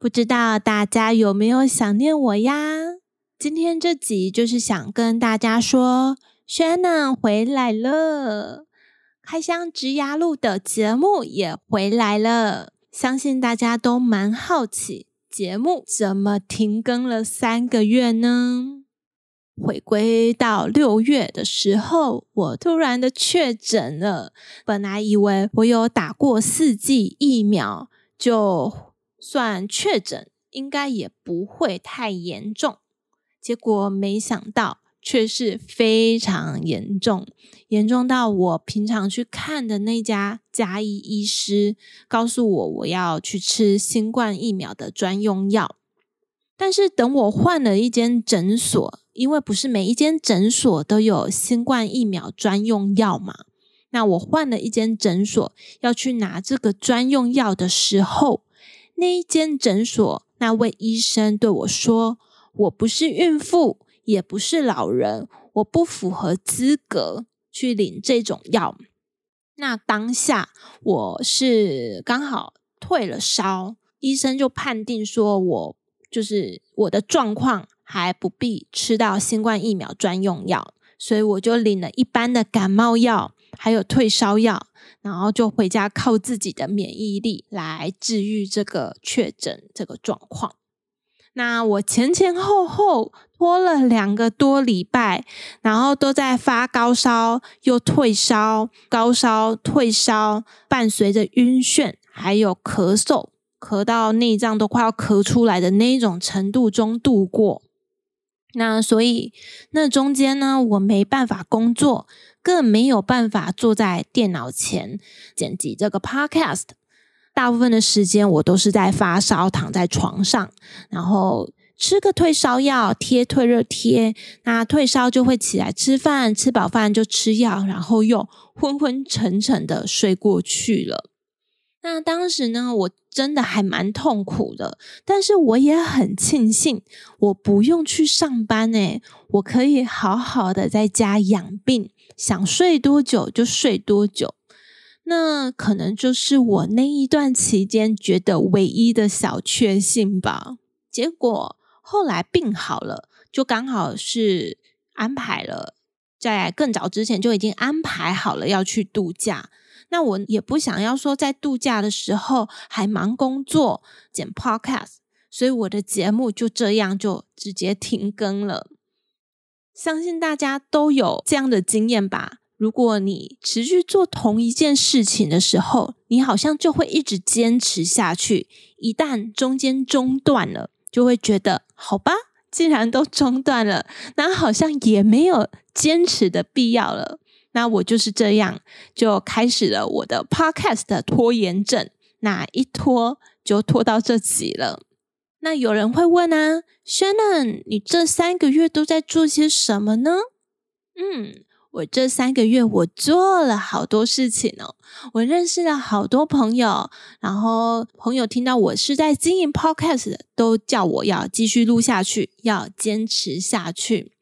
不知道大家有没有想念我呀？今天这集就是想跟大家说，Shannon 回来了，开箱职涯路的节目也回来了，相信大家都蛮好奇，节目怎么停更了三个月呢？回归到六月的时候，我突然的确诊了。本来以为我有打过四剂疫苗，就算确诊应该也不会太严重。结果没想到却是非常严重，严重到我平常去看的那家家医医师告诉我，我要去吃新冠疫苗的专用药。但是等我换了一间诊所，因为不是每一间诊所都有新冠疫苗专用药嘛，那我换了一间诊所要去拿这个专用药的时候，那一间诊所那位医生对我说：“我不是孕妇，也不是老人，我不符合资格去领这种药。”那当下我是刚好退了烧，医生就判定说我。就是我的状况还不必吃到新冠疫苗专用药，所以我就领了一般的感冒药，还有退烧药，然后就回家靠自己的免疫力来治愈这个确诊这个状况。那我前前后后拖了两个多礼拜，然后都在发高烧，又退烧，高烧退烧，伴随着晕眩，还有咳嗽。咳到内脏都快要咳出来的那种程度中度过，那所以那中间呢，我没办法工作，更没有办法坐在电脑前剪辑这个 podcast。大部分的时间我都是在发烧，躺在床上，然后吃个退烧药，贴退热贴。那退烧就会起来吃饭，吃饱饭就吃药，然后又昏昏沉沉的睡过去了。那当时呢，我真的还蛮痛苦的，但是我也很庆幸，我不用去上班诶，我可以好好的在家养病，想睡多久就睡多久。那可能就是我那一段期间觉得唯一的小确幸吧。结果后来病好了，就刚好是安排了，在更早之前就已经安排好了要去度假。那我也不想要说在度假的时候还忙工作剪 podcast，所以我的节目就这样就直接停更了。相信大家都有这样的经验吧？如果你持续做同一件事情的时候，你好像就会一直坚持下去。一旦中间中断了，就会觉得好吧，既然都中断了，那好像也没有坚持的必要了。那我就是这样，就开始了我的 podcast 拖延症。那一拖就拖到这集了。那有人会问啊，Shannon，你这三个月都在做些什么呢？嗯，我这三个月我做了好多事情哦。我认识了好多朋友，然后朋友听到我是在经营 podcast，都叫我要继续录下去，要坚持下去。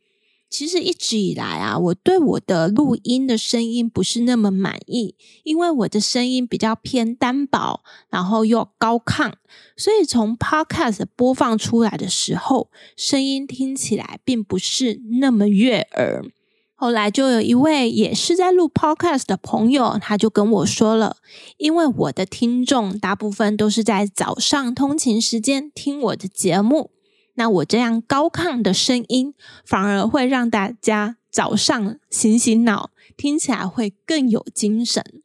其实一直以来啊，我对我的录音的声音不是那么满意，因为我的声音比较偏单薄，然后又高亢，所以从 Podcast 播放出来的时候，声音听起来并不是那么悦耳。后来就有一位也是在录 Podcast 的朋友，他就跟我说了，因为我的听众大部分都是在早上通勤时间听我的节目。那我这样高亢的声音，反而会让大家早上醒醒脑，听起来会更有精神。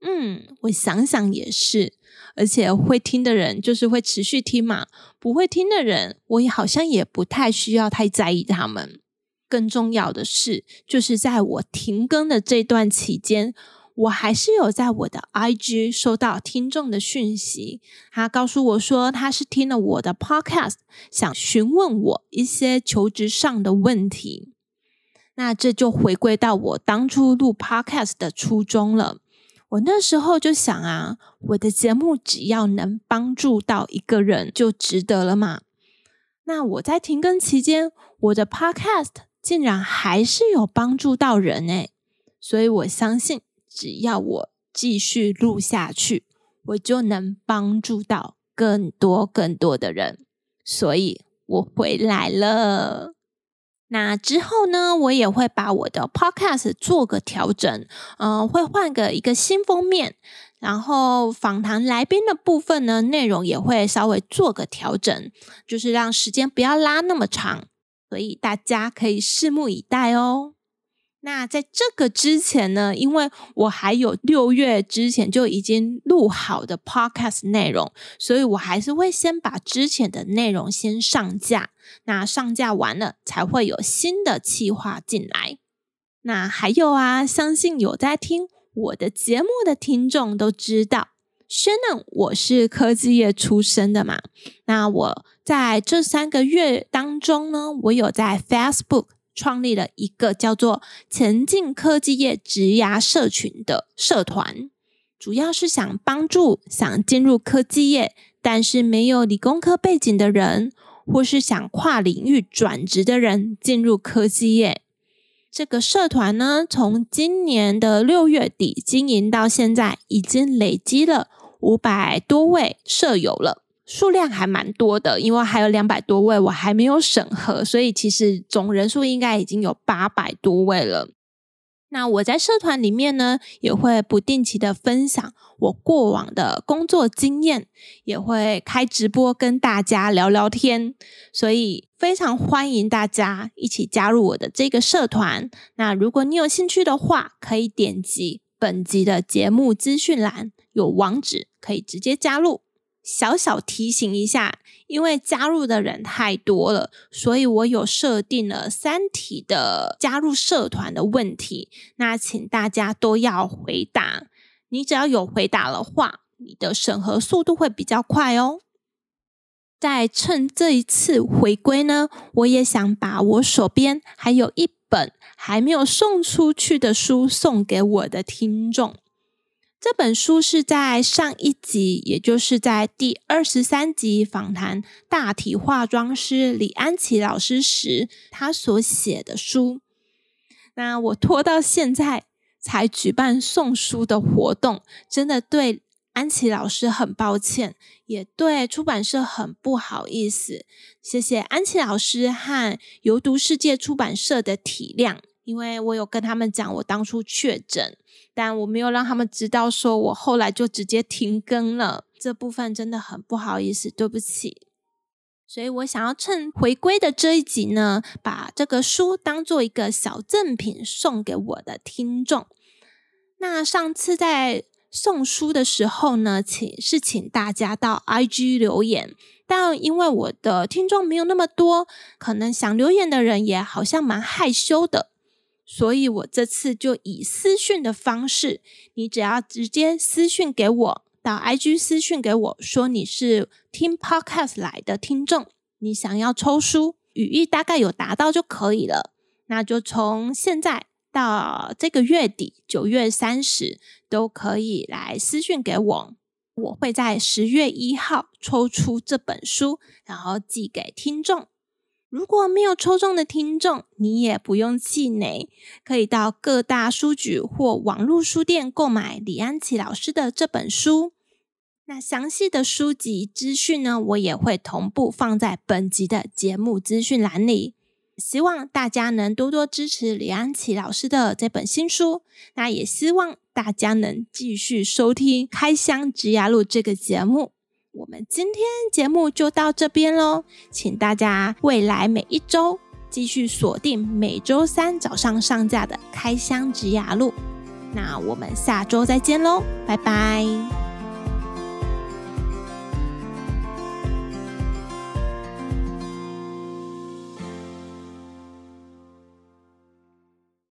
嗯，我想想也是，而且会听的人就是会持续听嘛，不会听的人，我也好像也不太需要太在意他们。更重要的是，就是在我停更的这段期间，我还是有在我的 IG 收到听众的讯息，他告诉我说他是听了我的 Podcast，想询问我一些求职上的问题。那这就回归到我当初录 Podcast 的初衷了。我那时候就想啊，我的节目只要能帮助到一个人就值得了嘛。那我在停更期间，我的 Podcast 竟然还是有帮助到人诶，所以我相信。只要我继续录下去，我就能帮助到更多更多的人。所以我回来了。那之后呢，我也会把我的 podcast 做个调整，嗯、呃，会换个一个新封面，然后访谈来宾的部分呢，内容也会稍微做个调整，就是让时间不要拉那么长。所以大家可以拭目以待哦。那在这个之前呢，因为我还有六月之前就已经录好的 podcast 内容，所以我还是会先把之前的内容先上架。那上架完了，才会有新的企划进来。那还有啊，相信有在听我的节目的听众都知道，Shannon 我是科技业出身的嘛。那我在这三个月当中呢，我有在 Facebook。创立了一个叫做“前进科技业职涯社群”的社团，主要是想帮助想进入科技业但是没有理工科背景的人，或是想跨领域转职的人进入科技业。这个社团呢，从今年的六月底经营到现在，已经累积了五百多位舍友了。数量还蛮多的，因为还有两百多位我还没有审核，所以其实总人数应该已经有八百多位了。那我在社团里面呢，也会不定期的分享我过往的工作经验，也会开直播跟大家聊聊天，所以非常欢迎大家一起加入我的这个社团。那如果你有兴趣的话，可以点击本集的节目资讯栏，有网址可以直接加入。小小提醒一下，因为加入的人太多了，所以我有设定了三题的加入社团的问题，那请大家都要回答。你只要有回答的话，你的审核速度会比较快哦。在趁这一次回归呢，我也想把我手边还有一本还没有送出去的书送给我的听众。这本书是在上一集，也就是在第二十三集访谈大体化妆师李安琪老师时，他所写的书。那我拖到现在才举办送书的活动，真的对安琪老师很抱歉，也对出版社很不好意思。谢谢安琪老师和游读世界出版社的体谅。因为我有跟他们讲我当初确诊，但我没有让他们知道，说我后来就直接停更了。这部分真的很不好意思，对不起。所以我想要趁回归的这一集呢，把这个书当做一个小赠品送给我的听众。那上次在送书的时候呢，请是请大家到 IG 留言，但因为我的听众没有那么多，可能想留言的人也好像蛮害羞的。所以我这次就以私讯的方式，你只要直接私讯给我，到 IG 私讯给我说你是听 Podcast 来的听众，你想要抽书，语义大概有达到就可以了。那就从现在到这个月底，九月三十都可以来私讯给我，我会在十月一号抽出这本书，然后寄给听众。如果没有抽中的听众，你也不用气馁，可以到各大书局或网络书店购买李安琪老师的这本书。那详细的书籍资讯呢，我也会同步放在本集的节目资讯栏里。希望大家能多多支持李安琪老师的这本新书。那也希望大家能继续收听《开箱职涯路》这个节目。我们今天节目就到这边喽，请大家未来每一周继续锁定每周三早上上架的《开箱直牙录》。那我们下周再见喽，拜拜。